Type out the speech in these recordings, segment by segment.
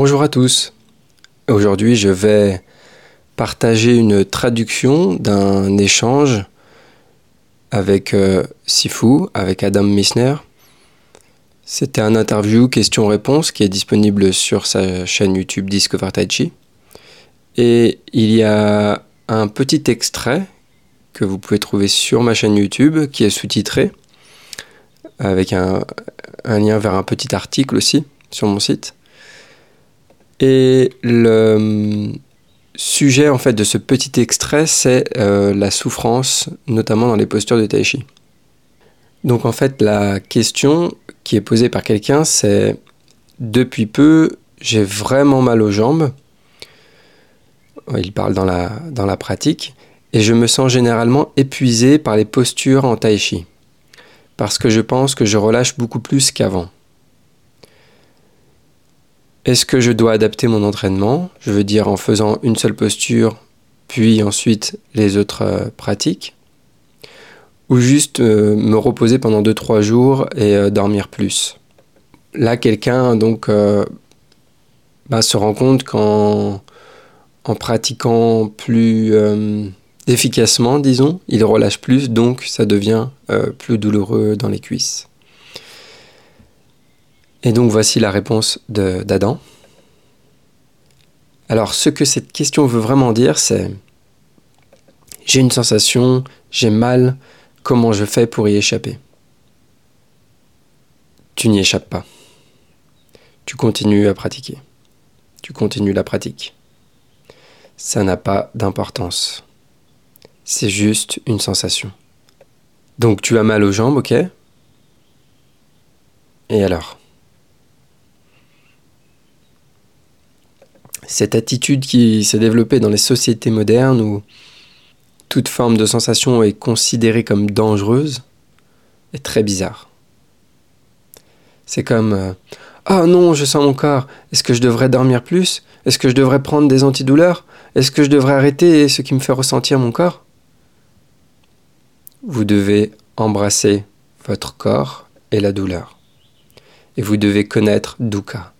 Bonjour à tous. Aujourd'hui, je vais partager une traduction d'un échange avec euh, Sifu, avec Adam Missner. C'était un interview question-réponse qui est disponible sur sa chaîne YouTube Discover Tai. Et il y a un petit extrait que vous pouvez trouver sur ma chaîne YouTube qui est sous-titré avec un lien vers un petit article aussi sur mon site. Et le sujet en fait de ce petit extrait, c'est euh, la souffrance, notamment dans les postures de tai chi. Donc en fait, la question qui est posée par quelqu'un, c'est depuis peu, j'ai vraiment mal aux jambes. Il parle dans la, dans la pratique. Et je me sens généralement épuisé par les postures en tai chi. Parce que je pense que je relâche beaucoup plus qu'avant. Est-ce que je dois adapter mon entraînement? Je veux dire en faisant une seule posture, puis ensuite les autres euh, pratiques? Ou juste euh, me reposer pendant 2-3 jours et euh, dormir plus? Là, quelqu'un donc bah, se rend compte qu'en en pratiquant plus efficacement, disons, il relâche plus, donc ça devient plus douloureux dans les cuisses. Et donc voici la réponse d'Adam. Alors ce que cette question veut vraiment dire, c'est j'ai une sensation, j'ai mal, comment je fais pour y échapper? Tu n'y échappes pas. Tu continues à pratiquer. Tu continues la pratique. Ça n'a pas d'importance. C'est juste une sensation. Donc tu as mal aux jambes, ok? Et alors? Cette attitude qui s'est développée dans les sociétés modernes où toute forme de sensation est considérée comme dangereuse est très bizarre. C'est comme Ah non, je sens mon corps. Est-ce que je devrais dormir plus? Est-ce que je devrais prendre des antidouleurs? Est-ce que je devrais arrêter ce qui me fait ressentir mon corps Vous devez embrasser votre corps et la douleur. Et vous devez connaître dukkha.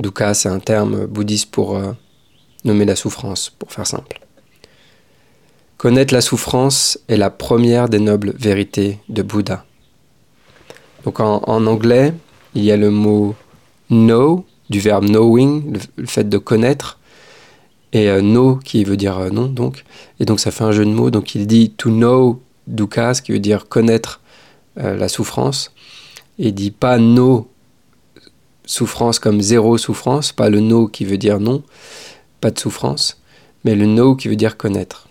Dukkha, c'est un terme bouddhiste pour euh, nommer la souffrance, pour faire simple. Connaître la souffrance est la première des nobles vérités de Bouddha. Donc en, anglais, il y a le mot know, du verbe knowing, le, fait de connaître, et euh, know qui veut dire euh, non, donc. Et donc ça fait un jeu de mots. Donc il dit to know dukkha, ce qui veut dire connaître la souffrance. Et il dit pas know souffrance comme zéro souffrance, pas le no qui veut dire non, pas de souffrance, mais le no qui veut dire connaître.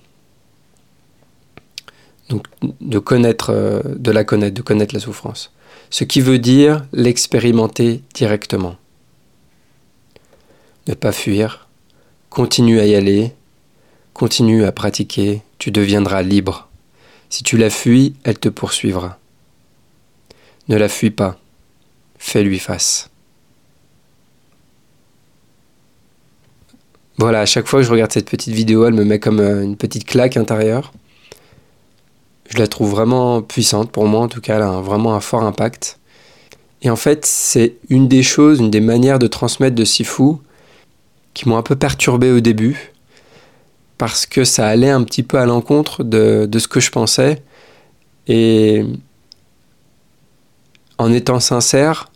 Donc de connaître, euh, de la connaître, de connaître la souffrance. Ce qui veut dire l'expérimenter directement. Ne pas fuir, continue à y aller, continue à pratiquer, tu deviendras libre. Si tu la fuis, elle te poursuivra. Ne la fuis pas, fais-lui face. Voilà, à chaque fois que je regarde cette petite vidéo, elle me met comme euh, une petite claque intérieure. Je la trouve vraiment puissante, pour moi en tout cas, elle a vraiment un fort impact. Et en fait, c'est une des choses, une des manières de transmettre de Sifu qui m'ont un peu perturbé au début, parce que ça allait un petit peu à l'encontre de, de ce que je pensais. Et en étant sincère,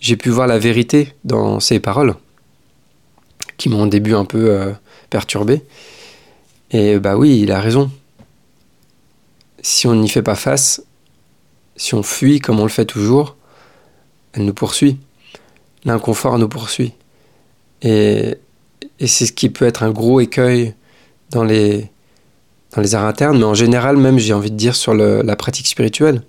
j'ai pu voir la vérité dans ses paroles qui m'ont au début un peu euh, perturbé. Et bah oui, il a raison. Si on n'y fait pas face, si on fuit comme on le fait toujours, elle nous poursuit. L'inconfort nous poursuit. Et, et c'est ce qui peut être un gros écueil dans les, dans les arts internes, mais en général même, j'ai envie de dire, sur la pratique spirituelle.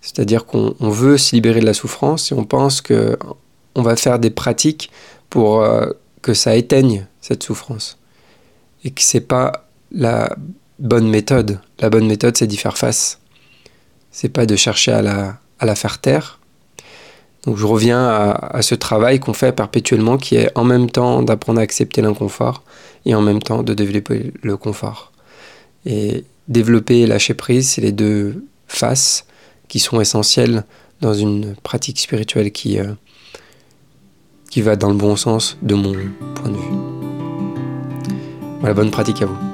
C'est-à-dire qu'on veut se libérer de la souffrance et on pense que on va faire des pratiques pour euh, que ça éteigne cette souffrance. Et que c'est pas la bonne méthode. La bonne méthode, c'est d'y faire face. C'est pas de chercher à la, faire taire. Donc je reviens à, à ce travail qu'on fait perpétuellement qui est en même temps d'apprendre à accepter l'inconfort et en même temps de développer le confort. Et développer et lâcher prise, c'est les deux faces qui sont essentielles dans une pratique spirituelle qui, euh, qui va dans le bon sens de mon point de vue. Voilà, bonne pratique à vous.